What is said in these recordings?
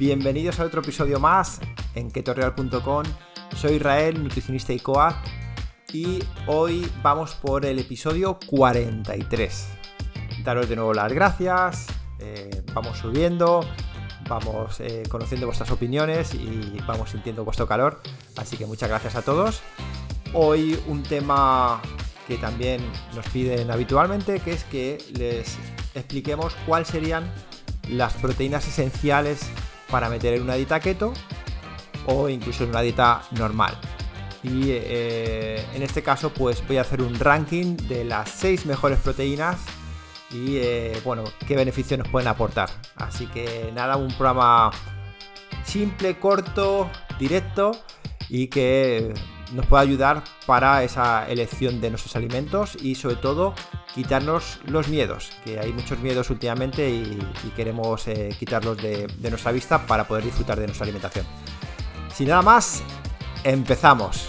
Bienvenidos a otro episodio más en ketoreal.com. Soy Israel, nutricionista y coach, y hoy vamos por el episodio 43. Daros de nuevo las gracias, eh, vamos subiendo, vamos eh, conociendo vuestras opiniones y vamos sintiendo vuestro calor, así que muchas gracias a todos. Hoy un tema que también nos piden habitualmente, que es que les expliquemos cuáles serían las proteínas esenciales para meter en una dieta keto o incluso en una dieta normal. Y eh, en este caso pues voy a hacer un ranking de las 6 mejores proteínas y eh, bueno, qué beneficios nos pueden aportar. Así que nada, un programa simple, corto, directo y que nos puede ayudar para esa elección de nuestros alimentos y sobre todo quitarnos los miedos, que hay muchos miedos últimamente y, queremos eh, quitarlos de, de nuestra vista para poder disfrutar de nuestra alimentación. Sin nada más, empezamos.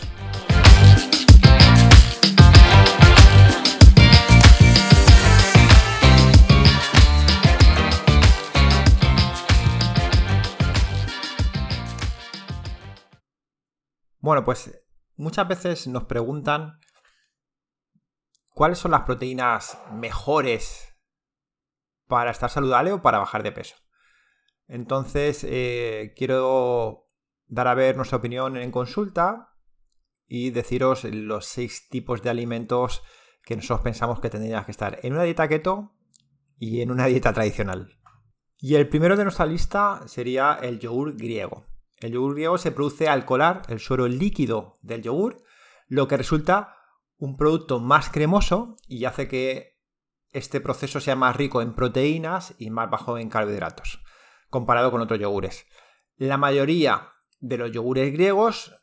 Bueno, pues muchas veces nos preguntan cuáles son las proteínas mejores para estar saludable o para bajar de peso. Entonces, eh, quiero dar a ver nuestra opinión en consulta y deciros los seis tipos de alimentos que nosotros pensamos que tendrían que estar en una dieta keto y en una dieta tradicional. Y el primero de nuestra lista sería el yogur griego. El yogur griego se produce al colar el suero líquido del yogur, lo que resulta un producto más cremoso y hace que este proceso sea más rico en proteínas y más bajo en carbohidratos, comparado con otros yogures. La mayoría de los yogures griegos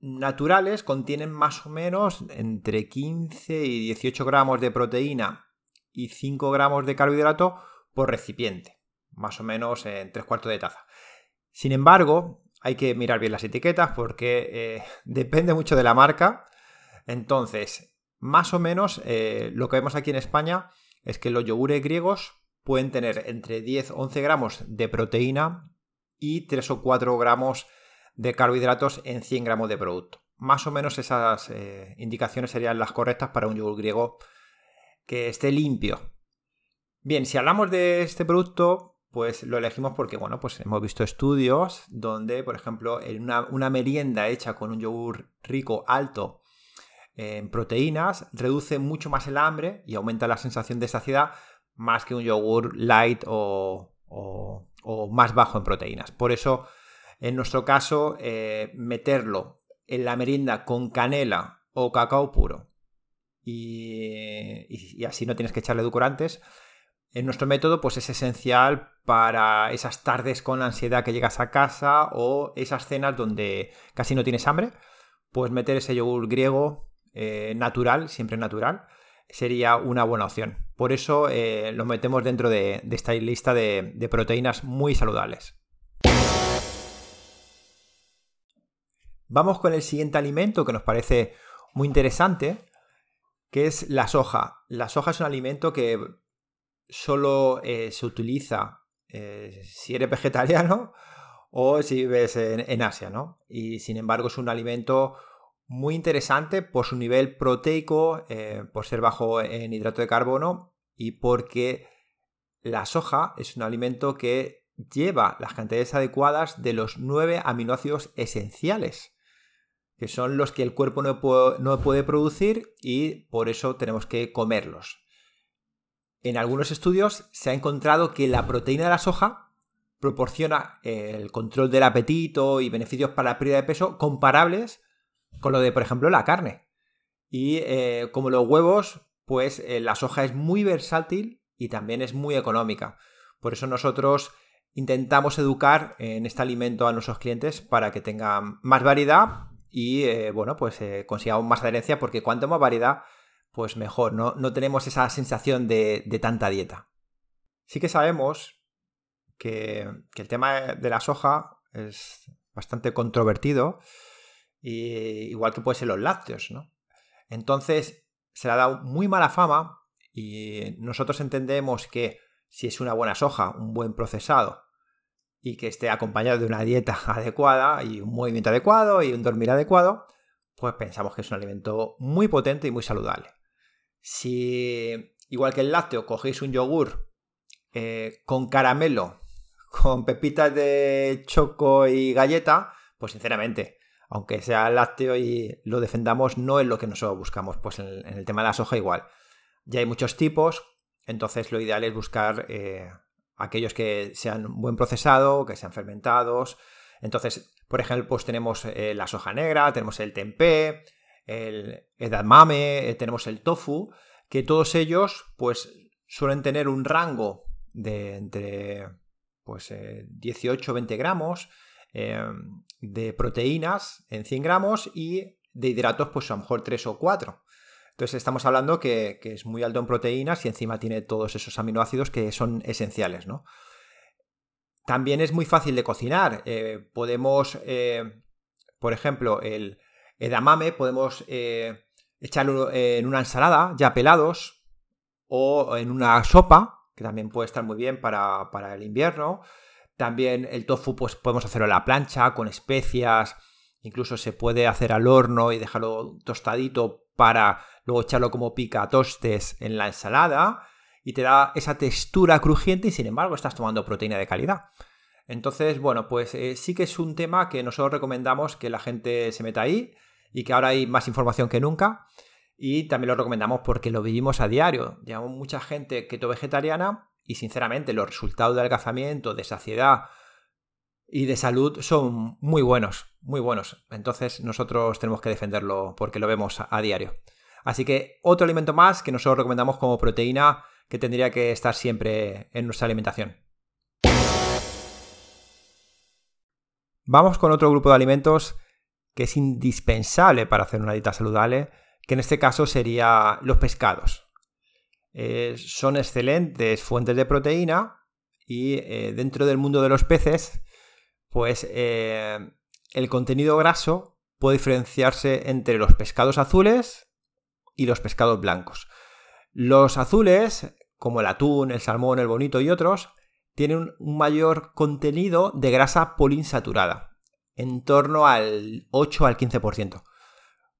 naturales contienen más o menos entre 15 y 18 gramos de proteína y 5 gramos de carbohidrato por recipiente, más o menos en 3 cuartos de taza. Sin embargo, hay que mirar bien las etiquetas porque eh, depende mucho de la marca. Entonces, más o menos eh, lo que vemos aquí en España es que los yogures griegos pueden tener entre 10 o 11 gramos de proteína y 3 o 4 gramos de carbohidratos en 100 gramos de producto. Más o menos esas eh, indicaciones serían las correctas para un yogur griego que esté limpio. Bien, si hablamos de este producto, pues lo elegimos porque, bueno, pues hemos visto estudios donde, por ejemplo, en una, merienda hecha con un yogur rico alto en proteínas reduce mucho más el hambre y aumenta la sensación de saciedad más que un yogur light o, más bajo en proteínas. Por eso, en nuestro caso, eh, meterlo en la merienda con canela o cacao puro y, y así no tienes que echarle edulcorantes, en nuestro método, pues es esencial para esas tardes con ansiedad que llegas a casa o esas cenas donde casi no tienes hambre, pues meter ese yogur griego eh, natural, siempre natural, sería una buena opción. Por eso eh, lo metemos dentro de, esta lista de, proteínas muy saludables. Vamos con el siguiente alimento que nos parece muy interesante, que es la soja. La soja es un alimento que solo eh, se utiliza eh, si eres vegetariano o si vives en, Asia, ¿no? Y sin embargo es un alimento muy interesante por su nivel proteico, eh, por ser bajo en hidrato de carbono y porque la soja es un alimento que lleva las cantidades adecuadas de los nueve aminoácidos esenciales, que son los que el cuerpo no puede producir y por eso tenemos que comerlos. En algunos estudios se ha encontrado que la proteína de la soja proporciona el control del apetito y beneficios para la pérdida de peso comparables con lo de, por ejemplo, la carne. Y eh, como los huevos, pues eh, la soja es muy versátil y también es muy económica. Por eso nosotros intentamos educar en este alimento a nuestros clientes para que tengan más variedad y, eh, bueno, pues consigamos más adherencia porque cuanto más variedad, pues mejor, no, tenemos esa sensación de, tanta dieta. Sí que sabemos que, el tema de la soja es bastante controvertido, igual que puede ser los lácteos, ¿no? Entonces, se le ha dado muy mala fama y nosotros entendemos que si es una buena soja, un buen procesado, y que esté acompañado de una dieta adecuada y un movimiento adecuado y un dormir adecuado, pues pensamos que es un alimento muy potente y muy saludable. Si, igual que el lácteo, cogéis un yogur eh, con caramelo, con pepitas de choco y galleta, pues sinceramente, aunque sea lácteo y lo defendamos, no es lo que nosotros buscamos. Pues en, el tema de la soja igual. Ya hay muchos tipos, entonces lo ideal es buscar eh, aquellos que sean buen procesado, que sean fermentados. Entonces, por ejemplo, pues tenemos eh, la soja negra, tenemos el tempeh, el edamame, eh, tenemos el tofu, que todos ellos pues suelen tener un rango de entre pues 18 20 gramos em, de proteínas en 100 gramos y de hidratos pues a lo mejor 3 o 4. Entonces estamos hablando que, es muy alto en proteínas y encima tiene todos esos aminoácidos que son esenciales, ¿no? También es muy fácil de cocinar. Eh, podemos, eh, por ejemplo, el edamame, podemos eh, echarlo en una ensalada ya pelados o en una sopa, que también puede estar muy bien para, para el invierno. También el tofu, pues podemos hacerlo a la plancha, con especias. Incluso se puede hacer al horno y dejarlo tostadito para luego echarlo como pica tostes en la ensalada y te da esa textura crujiente y sin embargo estás tomando proteína de calidad. Entonces, bueno, pues eh, sí que es un tema que nosotros recomendamos que la gente se meta ahí y que ahora hay más información que nunca. Y también lo recomendamos porque lo vivimos a diario. Llevamos mucha gente keto vegetariana y sinceramente los resultados de adelgazamiento, de saciedad y de salud son muy buenos, muy buenos. Entonces nosotros tenemos que defenderlo porque lo vemos a, diario. Así que otro alimento más que nosotros recomendamos como proteína que tendría que estar siempre en nuestra alimentación. Vamos con otro grupo de alimentos que es indispensable para hacer una dieta saludable, que en este caso sería los pescados. Eh, son excelentes fuentes de proteína y eh, dentro del mundo de los peces pues eh, el contenido graso puede diferenciarse entre los pescados azules y los pescados blancos. Los azules, como el atún, el salmón, el bonito y otros, tienen un mayor contenido de grasa poliinsaturada, en torno al 8 al 15%,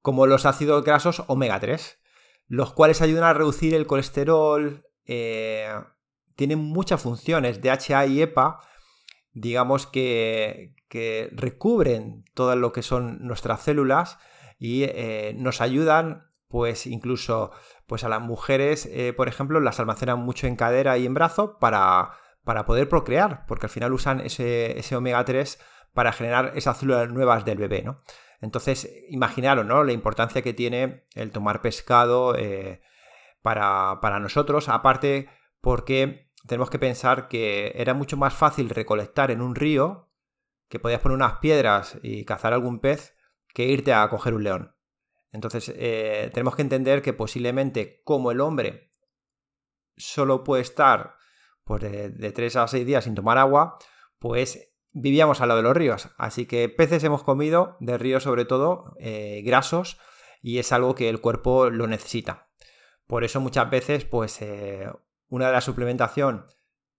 como los ácidos grasos omega 3, los cuales ayudan a reducir el colesterol, eh, tienen muchas funciones, DHA y EPA, digamos que, recubren todo lo que son nuestras células y eh, nos ayudan, pues incluso pues a las mujeres, eh, por ejemplo, las almacenan mucho en cadera y en brazo para, para poder procrear, porque al final usan ese, omega 3 para generar esas células nuevas del bebé, ¿no? Entonces, imaginaros, ¿no? La importancia que tiene el tomar pescado eh, para, para nosotros, aparte porque tenemos que pensar que era mucho más fácil recolectar en un río, que podías poner unas piedras y cazar algún pez, que irte a coger un león. Entonces, eh, tenemos que entender que posiblemente como el hombre solo puede estar pues, de, 3 a 6 días sin tomar agua, pues vivíamos al lado de los ríos. Así que peces hemos comido, de ríos sobre todo, eh, grasos, y es algo que el cuerpo lo necesita. Por eso muchas veces, pues eh, una de las suplementación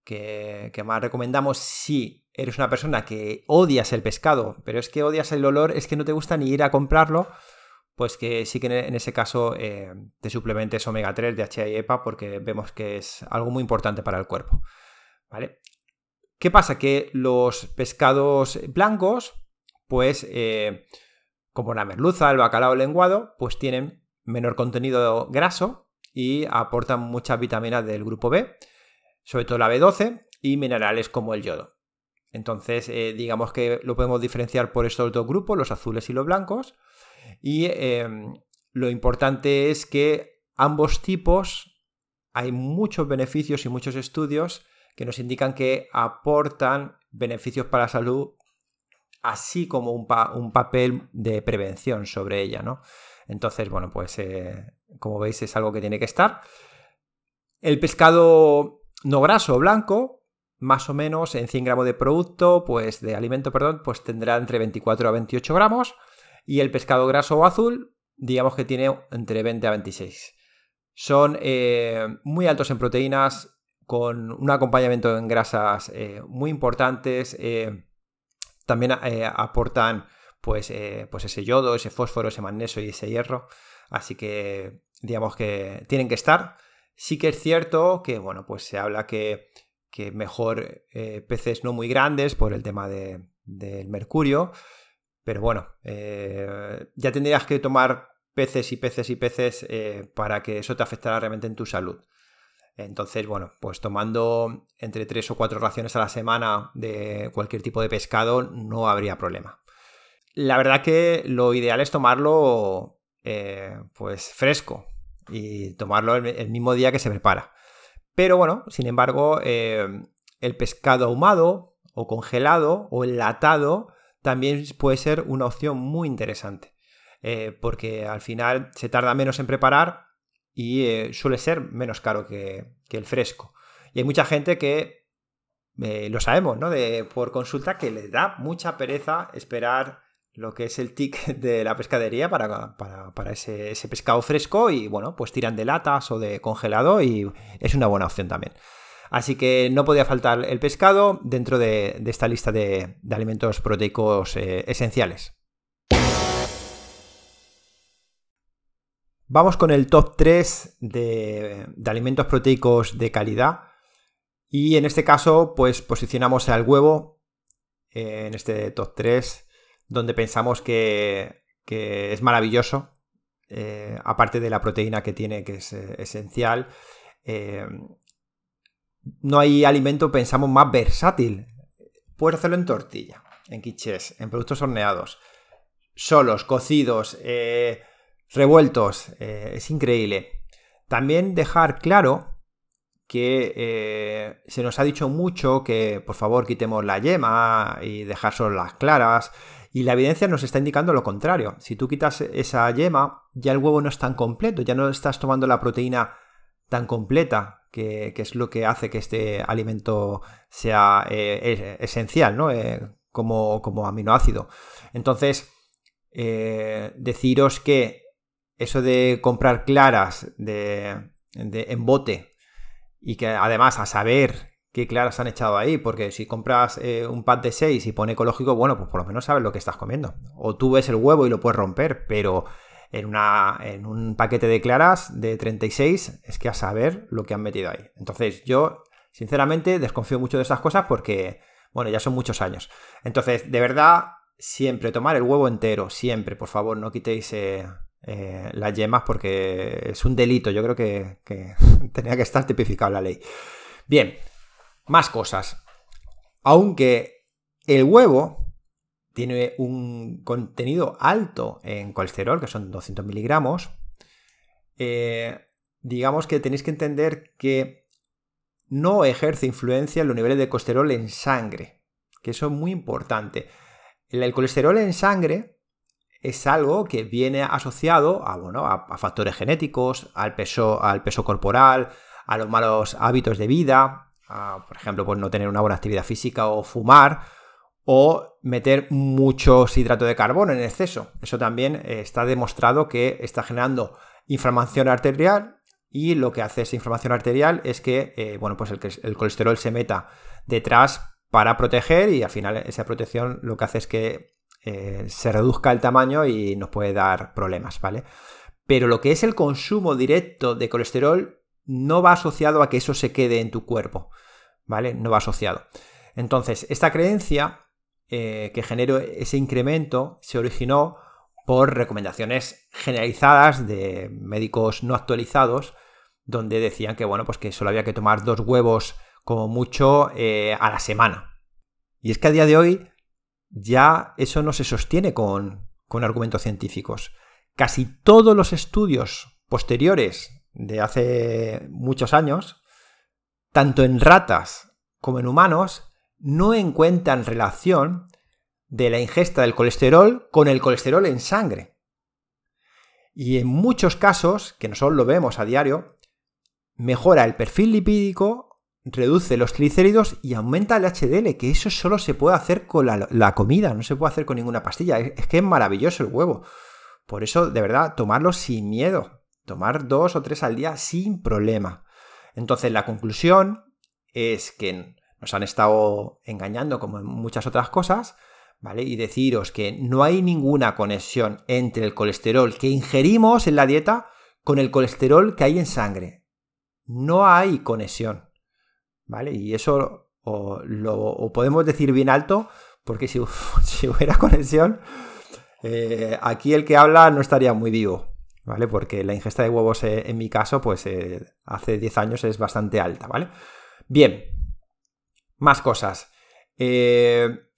que, más recomendamos si eres una persona que odias el pescado, pero es que odias el olor, es que no te gusta ni ir a comprarlo, pues que sí que en ese caso eh, te suplementes omega 3, DHA y porque vemos que es algo muy importante para el cuerpo. ¿Vale? ¿Qué pasa? Que los pescados blancos, pues eh, como la merluza, el bacalao, el lenguado, pues tienen menor contenido graso y aportan muchas vitaminas del grupo B, sobre todo la B12 y minerales como el yodo. Entonces, eh, digamos que lo podemos diferenciar por estos dos grupos, los azules y los blancos. Y em, lo importante es que ambos tipos hay muchos beneficios y muchos estudios que nos indican que aportan beneficios para la salud, así como un, un papel de prevención sobre ella, ¿no? Entonces, bueno, pues eh, como veis es algo que tiene que estar. El pescado no graso blanco, más o menos en 100 gramos de producto, pues de alimento, perdón, pues tendrá entre 24 a 28 gramos. Y el pescado graso o azul, digamos que tiene entre 20 a 26. Son eh, muy altos en proteínas, con un acompañamiento en grasas eh, muy importantes. Eh, también aportan pues, pues ese yodo, ese fósforo, ese magnesio y ese hierro. Así que digamos que tienen que estar. Sí que es cierto que, bueno, pues se habla que, mejor peces no muy grandes por el tema del mercurio. Pero bueno, ya tendrías que tomar peces y peces y peces para que eso te afectara realmente en tu salud. Entonces, bueno, pues tomando entre 3 o 4 raciones a la semana de cualquier tipo de pescado no habría problema. La verdad que lo ideal es tomarlo eh, pues fresco y tomarlo el, mismo día que se prepara. Pero bueno, sin embargo, eh, el pescado ahumado o congelado o enlatado también puede ser una opción muy interesante. Eh, porque al final se tarda menos en preparar y eh, suele ser menos caro que, el fresco. Y hay mucha gente que, eh, lo sabemos, ¿no? De, por consulta, que le da mucha pereza esperar lo que es el tic de la pescadería para, para, ese, pescado fresco y bueno, pues tiran de latas o de congelado y es una buena opción también. Así que no podía faltar el pescado dentro de, esta lista de, alimentos proteicos eh, esenciales. Vamos con el top 3 de, alimentos proteicos de calidad. Y en este caso, pues posicionamos al huevo eh, en este top 3, donde pensamos que, es maravilloso, eh, aparte de la proteína que tiene, que es eh, esencial. no hay alimento, pensamos, más versátil. Puedes hacerlo en tortilla, en quichés, en productos horneados, solos, cocidos, revueltos. Eh, es increíble. También dejar claro que eh, se nos ha dicho mucho que por favor quitemos la yema y dejar solo las claras. Y la evidencia nos está indicando lo contrario. Si tú quitas esa yema, ya el huevo no es tan completo, ya no estás tomando la proteína tan completa, que, es lo que hace que este alimento sea eh, esencial, ¿no? como, como, aminoácido. Entonces, deciros que eso de comprar claras de, de en bote y que además a saber qué claras han echado ahí, porque si compras eh, un pack de 6 y pone ecológico, bueno, pues por lo menos sabes lo que estás comiendo. O tú ves el huevo y lo puedes romper, pero en, una, en un paquete de claras de 36 es que a saber lo que han metido ahí. Entonces yo, sinceramente, desconfío mucho de esas cosas porque, bueno, ya son muchos años. Entonces, de verdad, siempre tomar el huevo entero, siempre, por favor, no quitéis... Eh, eh, las yemas porque es un delito. Yo creo que, tenía que estar tipificado la ley. Bien, más cosas. Aunque el huevo tiene un contenido alto en colesterol, que son 200 miligramos, eh, digamos que tenéis que entender que no ejerce influencia en los niveles de colesterol en sangre, que eso es muy importante. el colesterol en sangre es algo que viene asociado a, bueno, a, factores genéticos, al peso, al peso corporal, a los malos hábitos de vida, por ejemplo, pues no tener una buena actividad física o fumar, o meter muchos hidratos de carbono en exceso. Eso también eh, está demostrado que está generando inflamación arterial y lo que hace esa inflamación arterial es que eh, bueno, pues el, el colesterol se meta detrás para proteger y al final esa protección lo que hace es que eh, se reduzca el tamaño y nos puede dar problemas, ¿vale? Pero lo que es el consumo directo de colesterol no va asociado a que eso se quede en tu cuerpo, ¿vale? No va asociado. Entonces, esta creencia eh, que generó ese incremento se originó por recomendaciones generalizadas de médicos no actualizados, donde decían que, bueno, pues que solo había que tomar dos huevos como mucho eh, a la semana. Y es que a día de hoy ya eso no se sostiene con, argumentos científicos. Casi todos los estudios posteriores de hace muchos años, tanto en ratas como en humanos, no encuentran relación de la ingesta del colesterol con el colesterol en sangre. Y en muchos casos, que nosotros lo vemos a diario, mejora el perfil lipídico reduce los triglicéridos y aumenta el HDL, que eso solo se puede hacer con la, comida, no se puede hacer con ninguna pastilla. Es, que es maravilloso el huevo. Por eso, de verdad, tomarlo sin miedo. Tomar dos o tres al día sin problema. Entonces, la conclusión es que nos han estado engañando como en muchas otras cosas, ¿vale? Y deciros que no hay ninguna conexión entre el colesterol que ingerimos en la dieta con el colesterol que hay en sangre. No hay conexión, ¿vale? Y eso lo podemos decir bien alto, porque si, hubiera conexión, eh, aquí el que habla no estaría muy vivo, ¿vale? Porque la ingesta de huevos, eh, en mi caso, pues eh, hace 10 años es bastante alta, ¿vale? Bien, más cosas.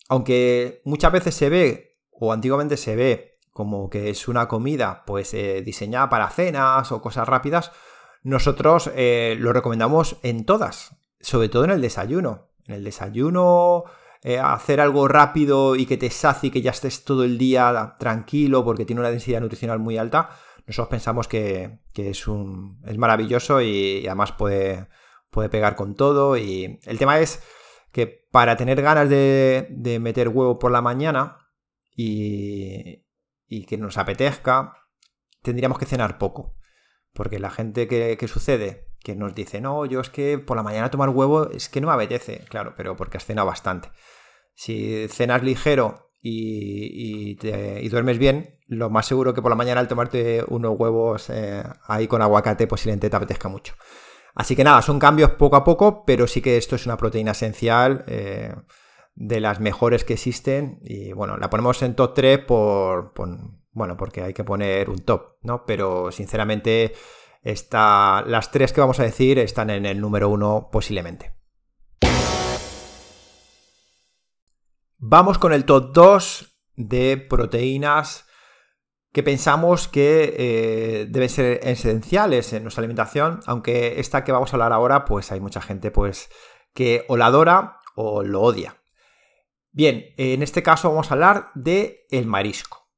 aunque muchas veces se ve, o antiguamente se ve, como que es una comida pues diseñada para cenas o cosas rápidas, nosotros lo recomendamos en todas, sobre todo en el desayuno. En el desayuno, hacer algo rápido y que te sacie, que ya estés todo el día tranquilo porque tiene una densidad nutricional muy alta, nosotros pensamos que, es, un, es maravilloso y, además puede, puede pegar con todo. Y el tema es que para tener ganas de, meter huevo por la mañana y, que nos apetezca, tendríamos que cenar poco. Porque la gente que, sucede, que nos dice, no, yo es que por la mañana tomar huevo es que no me apetece, claro, pero porque has cenado bastante. Si cenas ligero y, duermes bien, lo más seguro que por la mañana al tomarte unos huevos eh, ahí con aguacate posiblemente te apetezca mucho. Así que nada, son cambios poco a poco, pero sí que esto es una proteína esencial eh, de las mejores que existen. Y bueno, la ponemos en top 3 por, bueno, porque hay que poner un top, ¿no? Pero sinceramente, las tres que vamos a decir están en el número 1 posiblemente. Vamos con el top 2 de proteínas que pensamos que eh, deben ser esenciales en nuestra alimentación, aunque esta que vamos a hablar ahora, pues hay mucha gente pues que o la adora o lo odia. Bien, en este caso vamos a hablar de el marisco.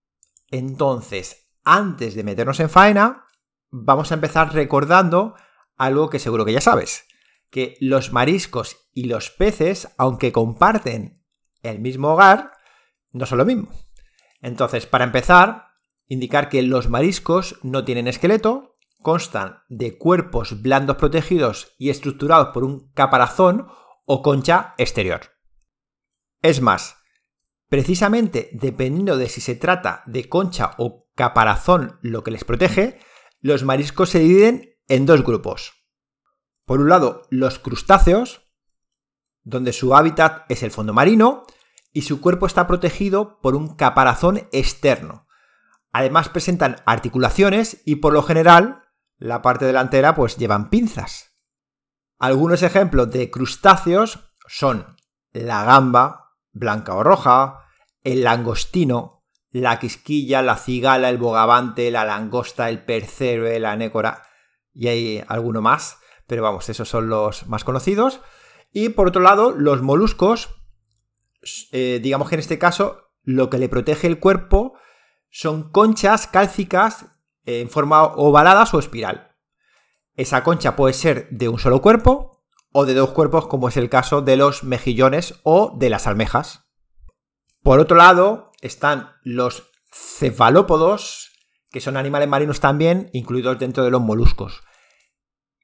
Entonces, antes de meternos en faena, vamos a empezar recordando algo que seguro que ya sabes, que los mariscos y los peces, aunque comparten el mismo hogar, no son lo mismo. Entonces, para empezar, indicar que los mariscos no tienen esqueleto, constan de cuerpos blandos protegidos y estructurados por un caparazón o concha exterior. Es más, precisamente dependiendo de si se trata de concha o caparazón lo que les protege, los mariscos se dividen en dos grupos. Por un lado, los crustáceos, donde su hábitat es el fondo marino y su cuerpo está protegido por un caparazón externo. Además presentan articulaciones y por lo general la parte delantera pues llevan pinzas. Algunos ejemplos de crustáceos son la gamba, blanca o roja, el langostino, la quisquilla, la cigala, el bogavante, la langosta, el percebe, la anécora y hay alguno más, pero vamos, esos son los más conocidos. Y por otro lado, los moluscos, eh, digamos que en este caso, lo que le protege el cuerpo son conchas cálcicas en forma ovaladas o espiral. Esa concha puede ser de un solo cuerpo o de dos cuerpos, como es el caso de los mejillones o de las almejas. Por otro lado, están los cefalópodos, que son animales marinos también, incluidos dentro de los moluscos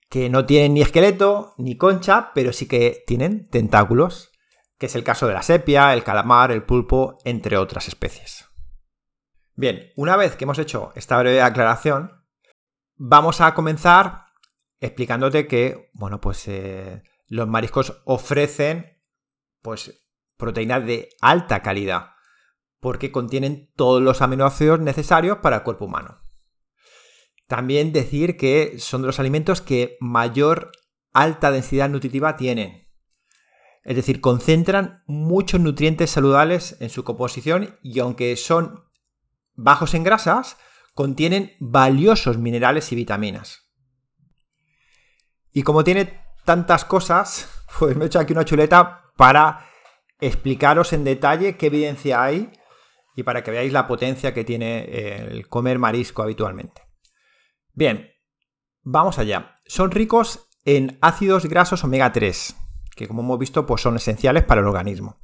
que no tienen ni esqueleto ni concha, pero sí que tienen tentáculos, que es el caso de la sepia, el calamar, el pulpo, entre otras especies. Bien, una vez que hemos hecho esta breve aclaración, vamos a comenzar explicándote que, bueno, pues eh, los mariscos ofrecen, pues, proteínas de alta calidad, porque contienen todos los aminoácidos necesarios para el cuerpo humano. También decir que son de los alimentos que mayor alta densidad nutritiva tienen. Es decir, concentran muchos nutrientes saludables en su composición y aunque son bajos en grasas, contienen valiosos minerales y vitaminas. Y como tiene tantas cosas, pues me he hecho aquí una chuleta para explicaros en detalle qué evidencia hay y para que veáis la potencia que tiene el comer marisco habitualmente. Bien, vamos allá. Son ricos en ácidos grasos omega 3, que como hemos visto pues son esenciales para el organismo.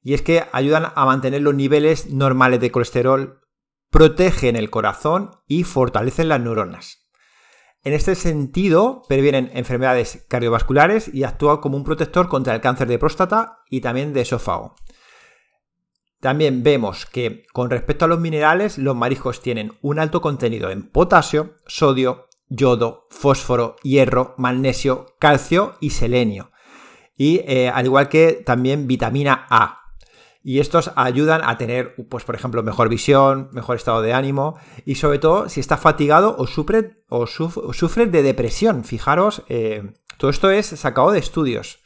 Y es que ayudan a mantener los niveles normales de colesterol, protegen el corazón y fortalecen las neuronas. En este sentido, previenen enfermedades cardiovasculares y actúa como un protector contra el cáncer de próstata y también de esófago. También vemos que con respecto a los minerales, los mariscos tienen un alto contenido en potasio, sodio, yodo, fósforo, hierro, magnesio, calcio y selenio. Y eh, al igual que también vitamina A. Y estos ayudan a tener, pues, por ejemplo, mejor visión, mejor estado de ánimo y sobre todo si estás fatigado o sufres o sufre de depresión. Fijaros, eh, todo esto es sacado de estudios.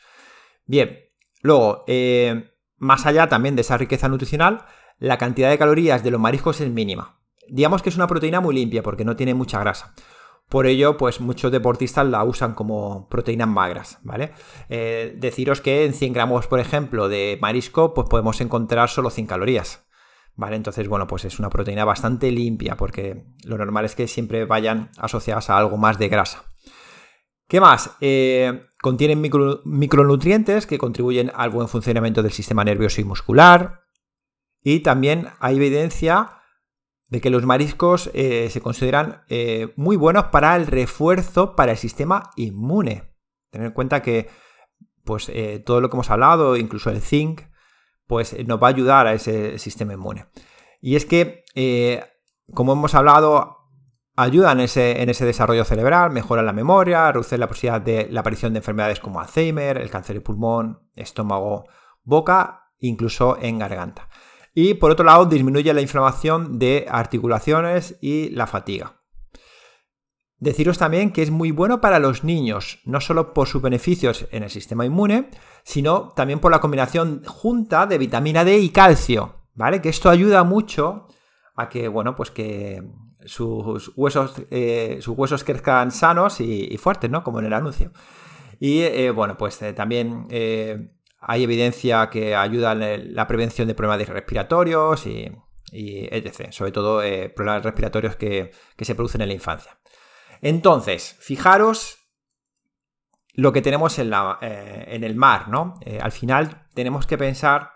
Bien, luego, eh, más allá también de esa riqueza nutricional, la cantidad de calorías de los mariscos es mínima. Digamos que es una proteína muy limpia porque no tiene mucha grasa. Por ello, pues muchos deportistas la usan como proteínas magras, ¿vale? Eh, deciros que en 100 gramos, por ejemplo, de marisco, pues podemos encontrar solo 100 calorías, ¿vale? Entonces, bueno, pues es una proteína bastante limpia porque lo normal es que siempre vayan asociadas a algo más de grasa. ¿Qué más? Eh, contienen micronutrientes que contribuyen al buen funcionamiento del sistema nervioso y muscular. Y también hay evidencia de que los mariscos eh, se consideran eh, muy buenos para el refuerzo para el sistema inmune. Tener en cuenta que pues, todo lo que hemos hablado, incluso el zinc, pues nos va a ayudar a ese sistema inmune. Y es que, como hemos hablado, ayudan en ese, desarrollo cerebral, mejoran la memoria, reducen la posibilidad de la aparición de enfermedades como Alzheimer, el cáncer de pulmón, estómago, boca, incluso en garganta. Y por otro lado, disminuye la inflamación de articulaciones y la fatiga. Deciros también que es muy bueno para los niños, no solo por sus beneficios en el sistema inmune, sino también por la combinación junta de vitamina D y calcio, ¿vale? Que esto ayuda mucho a que, bueno, pues que sus huesos, eh, sus huesos crezcan sanos y, fuertes, ¿no? Como en el anuncio. Y eh, bueno, pues eh, también hay evidencia que ayuda en la prevención de problemas respiratorios y, etc. Sobre todo problemas respiratorios que, se producen en la infancia. Entonces, fijaros lo que tenemos en, la, en el mar, ¿no? al final tenemos que pensar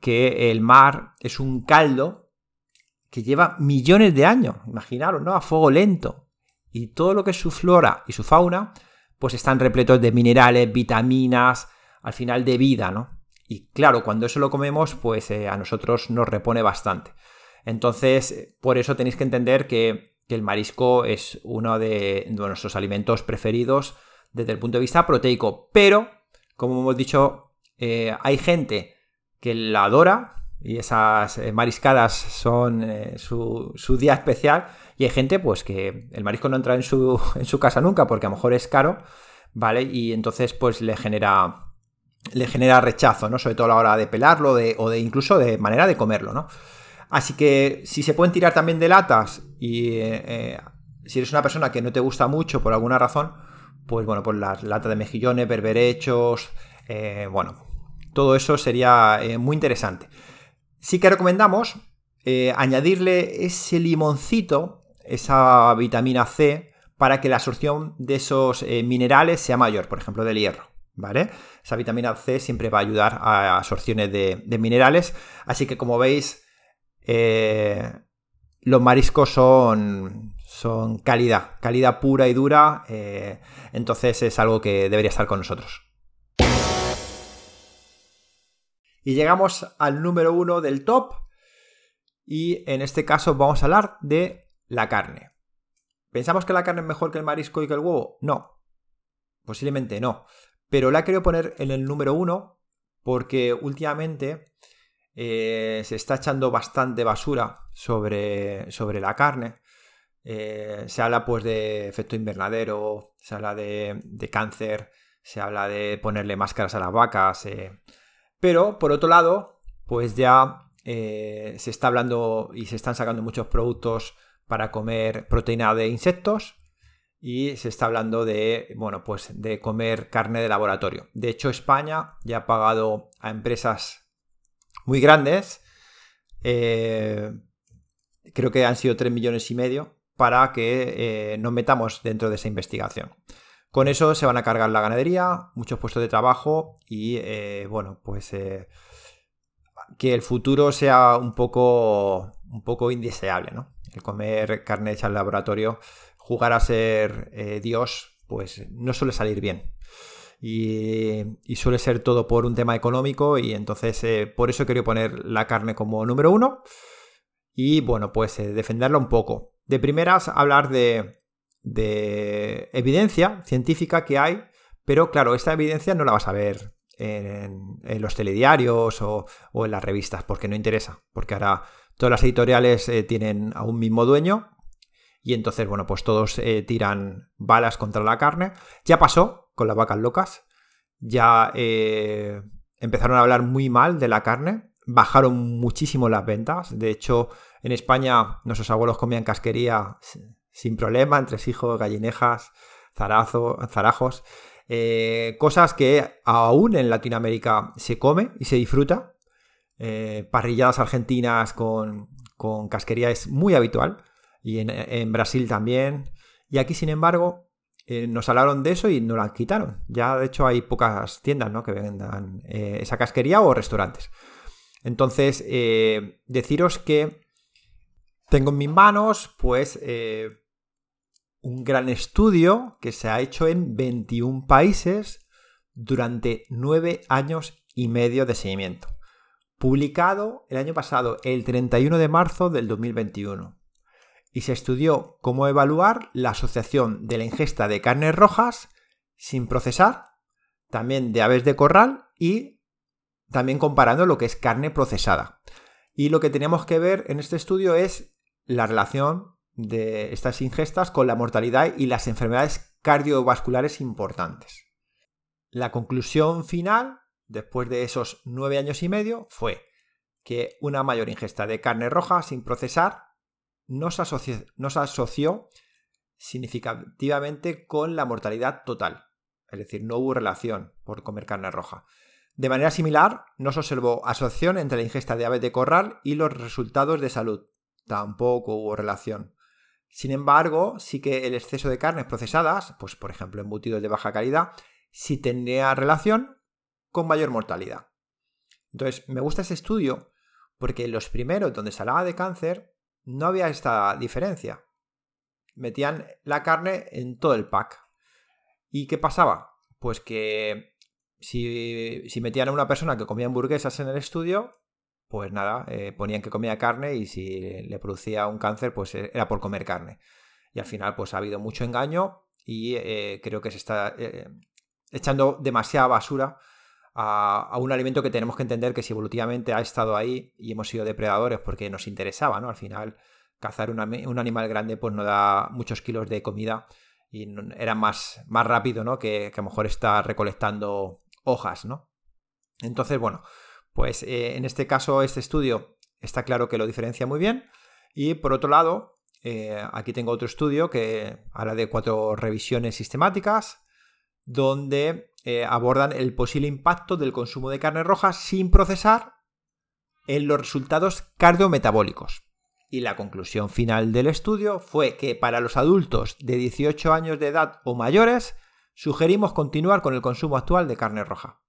que el mar es un caldo que lleva millones de años, imaginaros, ¿no? A fuego lento. Y todo lo que es su flora y su fauna, pues están repletos de minerales, vitaminas, al final de vida, ¿no? Y claro, cuando eso lo comemos, pues eh, a nosotros nos repone bastante. Entonces, por eso tenéis que entender que, el marisco es uno de, nuestros alimentos preferidos desde el punto de vista proteico. Pero, como hemos dicho, eh, hay gente que la adora, y esas eh, mariscadas son eh, su, día especial. Y hay gente, pues, que el marisco no entra en su, en su casa nunca porque a lo mejor es caro, ¿vale? Y entonces, pues, le genera, le genera rechazo, ¿no? Sobre todo a la hora de pelarlo o de incluso de manera de comerlo, ¿no? Así que si se pueden tirar también de latas y eh, si eres una persona que no te gusta mucho por alguna razón, pues bueno, pues las latas de mejillones, berberechos, bueno, todo eso sería muy interesante. Sí que recomendamos eh, añadirle ese limoncito, esa vitamina C, para que la absorción de esos eh, minerales sea mayor, por ejemplo, del hierro. ¿Vale? Esa vitamina C siempre va a ayudar a absorciones de, minerales. Así que como veis, eh, los mariscos son, son calidad, calidad pura y dura. entonces es algo que debería estar con nosotros. Y llegamos al número uno del top. Y en este caso vamos a hablar de la carne. ¿Pensamos que la carne es mejor que el marisco y que el huevo? No. Posiblemente no. Pero la querido poner en el número uno porque últimamente eh, se está echando bastante basura sobre, sobre la carne. Eh, se habla pues de efecto invernadero, se habla de, cáncer, se habla de ponerle máscaras a las vacas. Eh, pero, por otro lado, pues ya eh, se está hablando y se están sacando muchos productos para comer proteína de insectos y se está hablando de, bueno, pues de comer carne de laboratorio. De hecho, España ya ha pagado a empresas muy grandes, eh, creo que han sido 3 millones y medio, para que eh, nos metamos dentro de esa investigación. Con eso se van a cargar la ganadería, muchos puestos de trabajo y, eh, bueno, pues eh, que el futuro sea un poco, un poco indeseable, ¿no? El comer carne hecha al laboratorio jugar a ser eh, Dios, pues no suele salir bien. Y, suele ser todo por un tema económico y entonces por eso quería poner la carne como número uno y bueno, pues defenderla un poco. De primeras, hablar de, de evidencia científica que hay, pero claro, esta evidencia no la vas a ver en, los telediarios o, en las revistas, porque no interesa, porque ahora todas las editoriales eh, tienen a un mismo dueño y entonces, bueno, pues todos eh, tiran balas contra la carne. Ya pasó con las vacas locas, ya eh, empezaron a hablar muy mal de la carne, bajaron muchísimo las ventas, de hecho, en España nuestros abuelos comían casquería sin problema, entre hijos, gallinejas, zarazo, zarajos. Eh, cosas que aún en Latinoamérica se come y se disfruta. Eh, parrilladas argentinas con, casquería es muy habitual. Y en, Brasil también. Y aquí, sin embargo, eh, nos hablaron de eso y nos la quitaron. Ya, de hecho, hay pocas tiendas que vendan esa casquería o restaurantes. Entonces, deciros que tengo en mis manos, pues, un gran estudio que se ha hecho en 21 países durante 9 años y medio de seguimiento, publicado el año pasado, el 31 de marzo del 2021, y se estudió cómo evaluar la asociación de la ingesta de carnes rojas sin procesar, también de aves de corral y también comparando lo que es carne procesada. Y lo que tenemos que ver en este estudio es la relación de estas ingestas con la mortalidad y las enfermedades cardiovasculares importantes. La conclusión final, después de esos nueve años y medio, fue que una mayor ingesta de carne roja sin procesar no se, asoció, significativamente con la mortalidad total. Es decir, no hubo relación por comer carne roja. De manera similar, no se observó asociación entre la ingesta de aves de corral y los resultados de salud. Tampoco hubo relación. Sin embargo, sí que el exceso de carnes procesadas, pues por ejemplo embutidos de baja calidad, sí tendría relación con mayor mortalidad. Entonces, me gusta ese estudio porque los primeros donde se hablaba de cáncer no había esta diferencia. Metían la carne en todo el pack. ¿Y qué pasaba? Pues que si, si metían a una persona que comía hamburguesas en el estudio, pues nada, eh, ponían que comía carne y si le producía un cáncer, pues eh, era por comer carne. Y al final, pues ha habido mucho engaño y eh, creo que se está echando demasiada basura a, un alimento que tenemos que entender que si evolutivamente ha estado ahí y hemos sido depredadores porque nos interesaba, ¿no? Al final, cazar un animal grande pues no da muchos kilos de comida y era más, más rápido, ¿no? Que, que a lo mejor está recolectando hojas, ¿no? Entonces, bueno, pues eh, en este caso, este estudio está claro que lo diferencia muy bien. Y por otro lado, eh, aquí tengo otro estudio que habla de cuatro revisiones sistemáticas donde eh, abordan el posible impacto del consumo de carne roja sin procesar en los resultados cardiometabólicos. Y la conclusión final del estudio fue que para los adultos de 18 años de edad o mayores, sugerimos continuar con el consumo actual de carne roja.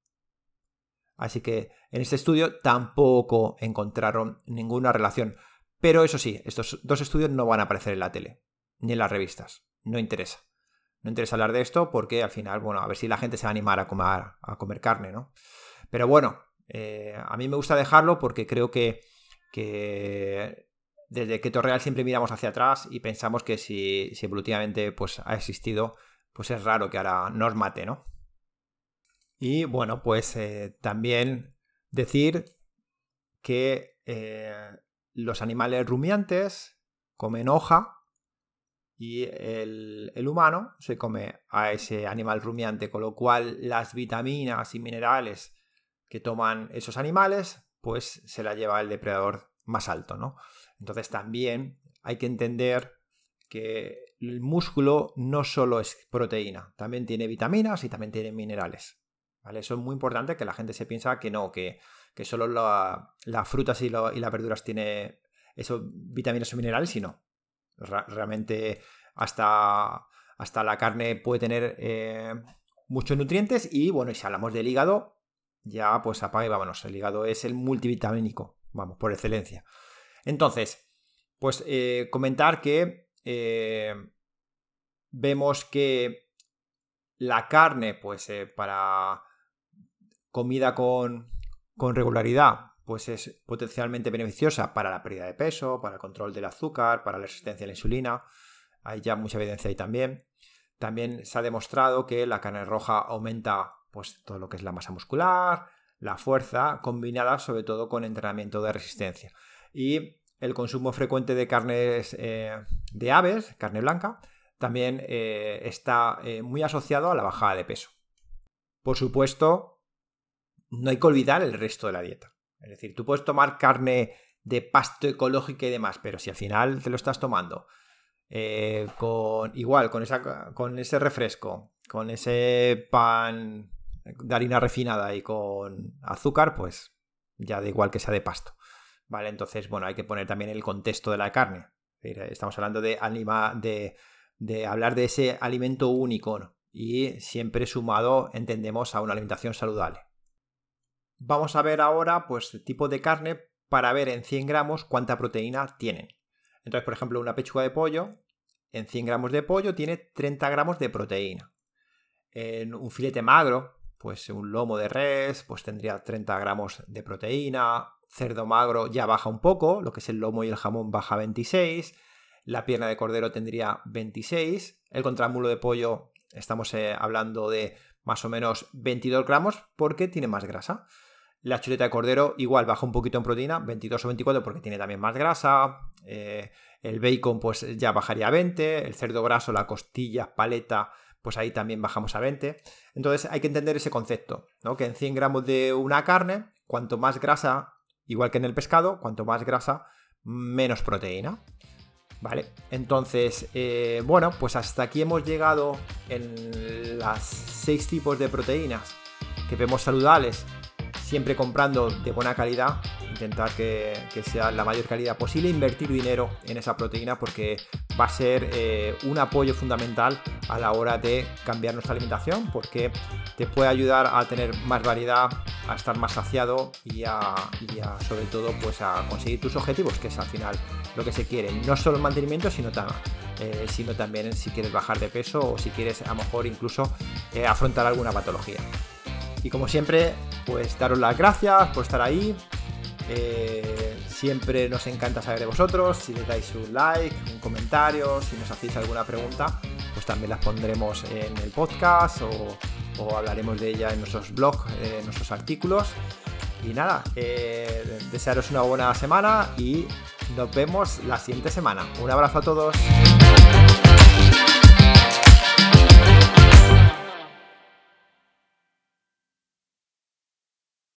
Así que en este estudio tampoco encontraron ninguna relación. Pero eso sí, estos dos estudios no van a aparecer en la tele, ni en las revistas. No interesa. No interesa hablar de esto porque al final, bueno, a ver si la gente se va a animar a comer, a comer carne, ¿no? Pero bueno, eh, a mí me gusta dejarlo porque creo que, que desde que Torreal siempre miramos hacia atrás y pensamos que si, si evolutivamente pues, ha existido, pues es raro que ahora nos mate, ¿no? Y bueno, pues eh, también decir que eh, los animales rumiantes comen hoja y el, el, humano se come a ese animal rumiante, con lo cual las vitaminas y minerales que toman esos animales, pues se la lleva el depredador más alto, ¿no? Entonces también hay que entender que el músculo no solo es proteína, también tiene vitaminas y también tiene minerales. Eso es muy importante que la gente se piensa que no, que, solo las frutas y, las verduras tiene eso, vitaminas o minerales y realmente hasta, hasta la carne puede tener eh, muchos nutrientes y bueno, si hablamos del hígado, ya pues apaga y vámonos. El hígado es el multivitamínico, vamos, por excelencia. Entonces, pues eh, comentar que eh, vemos que la carne, pues para comida con, con regularidad, pues es potencialmente beneficiosa para la pérdida de peso, para el control del azúcar, para la resistencia a la insulina. Hay ya mucha evidencia ahí también. También se ha demostrado que la carne roja aumenta pues, todo lo que es la masa muscular, la fuerza, combinada sobre todo con entrenamiento de resistencia. Y el consumo frecuente de carnes eh, de aves, carne blanca, también eh, está eh, muy asociado a la bajada de peso. Por supuesto, no hay que olvidar el resto de la dieta. Es decir, tú puedes tomar carne de pasto ecológico y demás, pero si al final te lo estás tomando eh, con igual, con, esa, con ese refresco, con ese pan de harina refinada y con azúcar, pues ya da igual que sea de pasto. ¿Vale? Entonces, bueno, hay que poner también el contexto de la carne. Estamos hablando de, anima, de, de hablar de ese alimento único y siempre sumado, entendemos, a una alimentación saludable. Vamos a ver ahora, pues, tipo de carne para ver en 100 gramos cuánta proteína tienen. Entonces, por ejemplo, una pechuga de pollo, en 100 gramos de pollo tiene 30 gramos de proteína. En un filete magro, pues un lomo de res, pues tendría 30 gramos de proteína. Cerdo magro ya baja un poco, lo que es el lomo y el jamón baja 26. La pierna de cordero tendría 26. El contramulo de pollo, estamos eh, hablando de más o menos 22 gramos porque tiene más grasa. La chuleta de cordero igual baja un poquito en proteína, 22 o 24 porque tiene también más grasa. Eh, el bacon pues ya bajaría a 20. El cerdo graso, la costilla, paleta, pues ahí también bajamos a 20. Entonces hay que entender ese concepto, ¿no? Que en 100 gramos de una carne, cuanto más grasa, igual que en el pescado, cuanto más grasa, menos proteína. ¿Vale? Entonces, eh, bueno, pues hasta aquí hemos llegado en las 6 tipos de proteínas que vemos saludables siempre comprando de buena calidad, intentar que, sea la mayor calidad posible, invertir dinero en esa proteína porque va a ser eh, un apoyo fundamental a la hora de cambiar nuestra alimentación porque te puede ayudar a tener más variedad, a estar más saciado y a, sobre todo pues a conseguir tus objetivos, que es al final lo que se quiere, no solo el mantenimiento, sino, eh, también si quieres bajar de peso o si quieres a lo mejor incluso eh, afrontar alguna patología. Y como siempre, pues daros las gracias por estar ahí. Eh, siempre nos encanta saber de vosotros. Si le dais un like, un comentario, si nos hacéis alguna pregunta, pues también las pondremos en el podcast o, hablaremos de ella en nuestros blogs, en nuestros artículos. Y nada, eh, desearos una buena semana y nos vemos la siguiente semana. Un abrazo a todos.